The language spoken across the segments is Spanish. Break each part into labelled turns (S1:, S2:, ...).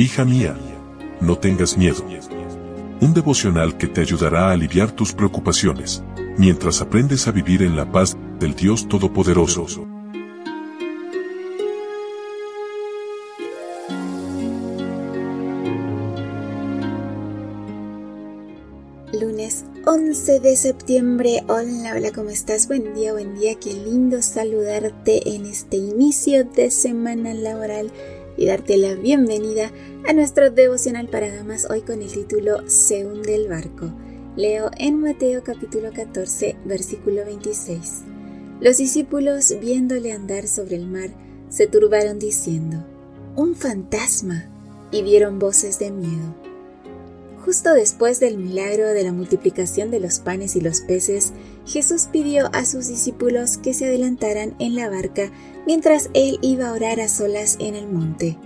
S1: Hija mía, no tengas miedo. Un devocional que te ayudará a aliviar tus preocupaciones, mientras aprendes a vivir en la paz del Dios Todopoderoso.
S2: Lunes 11 de septiembre. Hola, hola, ¿cómo estás? Buen día, buen día. Qué lindo saludarte en este inicio de semana laboral y darte la bienvenida a nuestro devocional para damas hoy con el título Se hunde el barco. Leo en Mateo capítulo 14 versículo 26. Los discípulos viéndole andar sobre el mar se turbaron diciendo, Un fantasma, y dieron voces de miedo. Justo después del milagro de la multiplicación de los panes y los peces, Jesús pidió a sus discípulos que se adelantaran en la barca mientras él iba a orar a solas en el monte.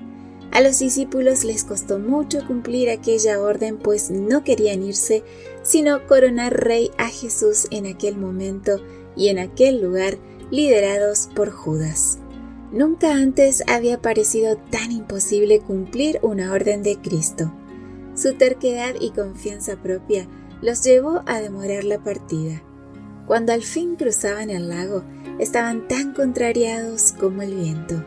S2: A los discípulos les costó mucho cumplir aquella orden, pues no querían irse, sino coronar rey a Jesús en aquel momento y en aquel lugar, liderados por Judas. Nunca antes había parecido tan imposible cumplir una orden de Cristo. Su terquedad y confianza propia los llevó a demorar la partida. Cuando al fin cruzaban el lago, estaban tan contrariados como el viento.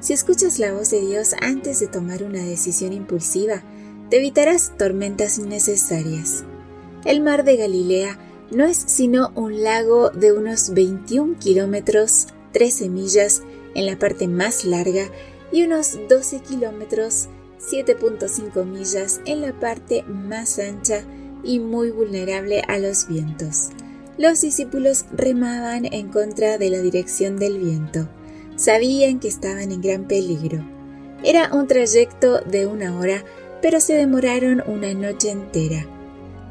S2: Si escuchas la voz de Dios antes de tomar una decisión impulsiva, te evitarás tormentas innecesarias. El mar de Galilea no es sino un lago de unos 21 kilómetros, 13 millas en la parte más larga y unos 12 kilómetros, 7.5 millas en la parte más ancha y muy vulnerable a los vientos. Los discípulos remaban en contra de la dirección del viento. Sabían que estaban en gran peligro. Era un trayecto de una hora, pero se demoraron una noche entera.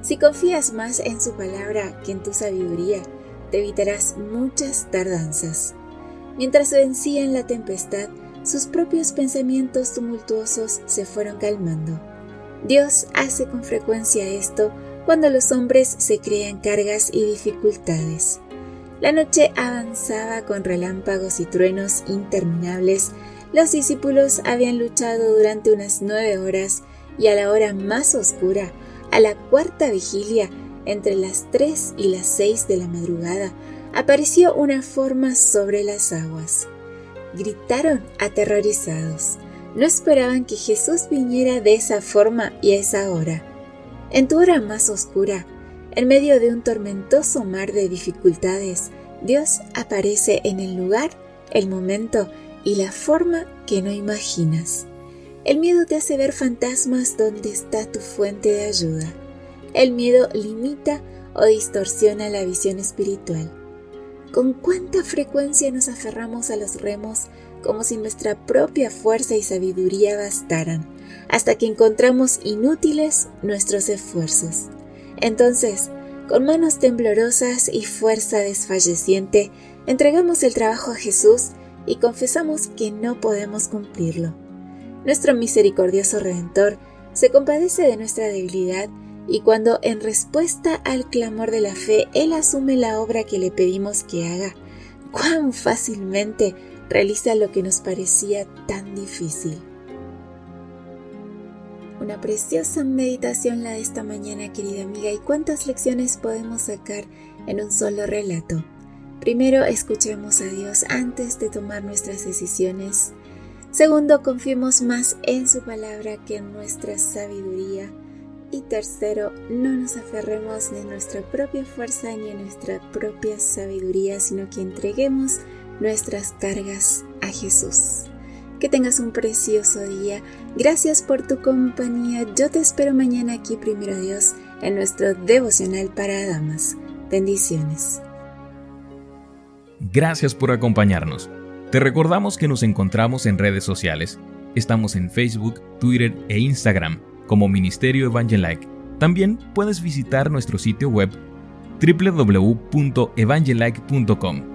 S2: Si confías más en su palabra que en tu sabiduría, te evitarás muchas tardanzas. Mientras vencían la tempestad, sus propios pensamientos tumultuosos se fueron calmando. Dios hace con frecuencia esto cuando los hombres se crean cargas y dificultades. La noche avanzaba con relámpagos y truenos interminables. Los discípulos habían luchado durante unas nueve horas y a la hora más oscura, a la cuarta vigilia, entre las tres y las seis de la madrugada, apareció una forma sobre las aguas. Gritaron aterrorizados. No esperaban que Jesús viniera de esa forma y a esa hora. En tu hora más oscura, en medio de un tormentoso mar de dificultades, Dios aparece en el lugar, el momento y la forma que no imaginas. El miedo te hace ver fantasmas donde está tu fuente de ayuda. El miedo limita o distorsiona la visión espiritual. ¿Con cuánta frecuencia nos aferramos a los remos como si nuestra propia fuerza y sabiduría bastaran, hasta que encontramos inútiles nuestros esfuerzos? Entonces, con manos temblorosas y fuerza desfalleciente, entregamos el trabajo a Jesús y confesamos que no podemos cumplirlo. Nuestro misericordioso Redentor se compadece de nuestra debilidad y cuando en respuesta al clamor de la fe Él asume la obra que le pedimos que haga, cuán fácilmente realiza lo que nos parecía tan difícil. Una preciosa meditación la de esta mañana, querida amiga, y cuántas lecciones podemos sacar en un solo relato. Primero, escuchemos a Dios antes de tomar nuestras decisiones. Segundo, confiemos más en su palabra que en nuestra sabiduría. Y tercero, no nos aferremos a nuestra propia fuerza ni a nuestra propia sabiduría, sino que entreguemos nuestras cargas a Jesús. Que tengas un precioso día. Gracias por tu compañía. Yo te espero mañana aquí, primero Dios, en nuestro devocional para damas. Bendiciones.
S3: Gracias por acompañarnos. Te recordamos que nos encontramos en redes sociales. Estamos en Facebook, Twitter e Instagram como Ministerio Evangelike. También puedes visitar nuestro sitio web www.evangelike.com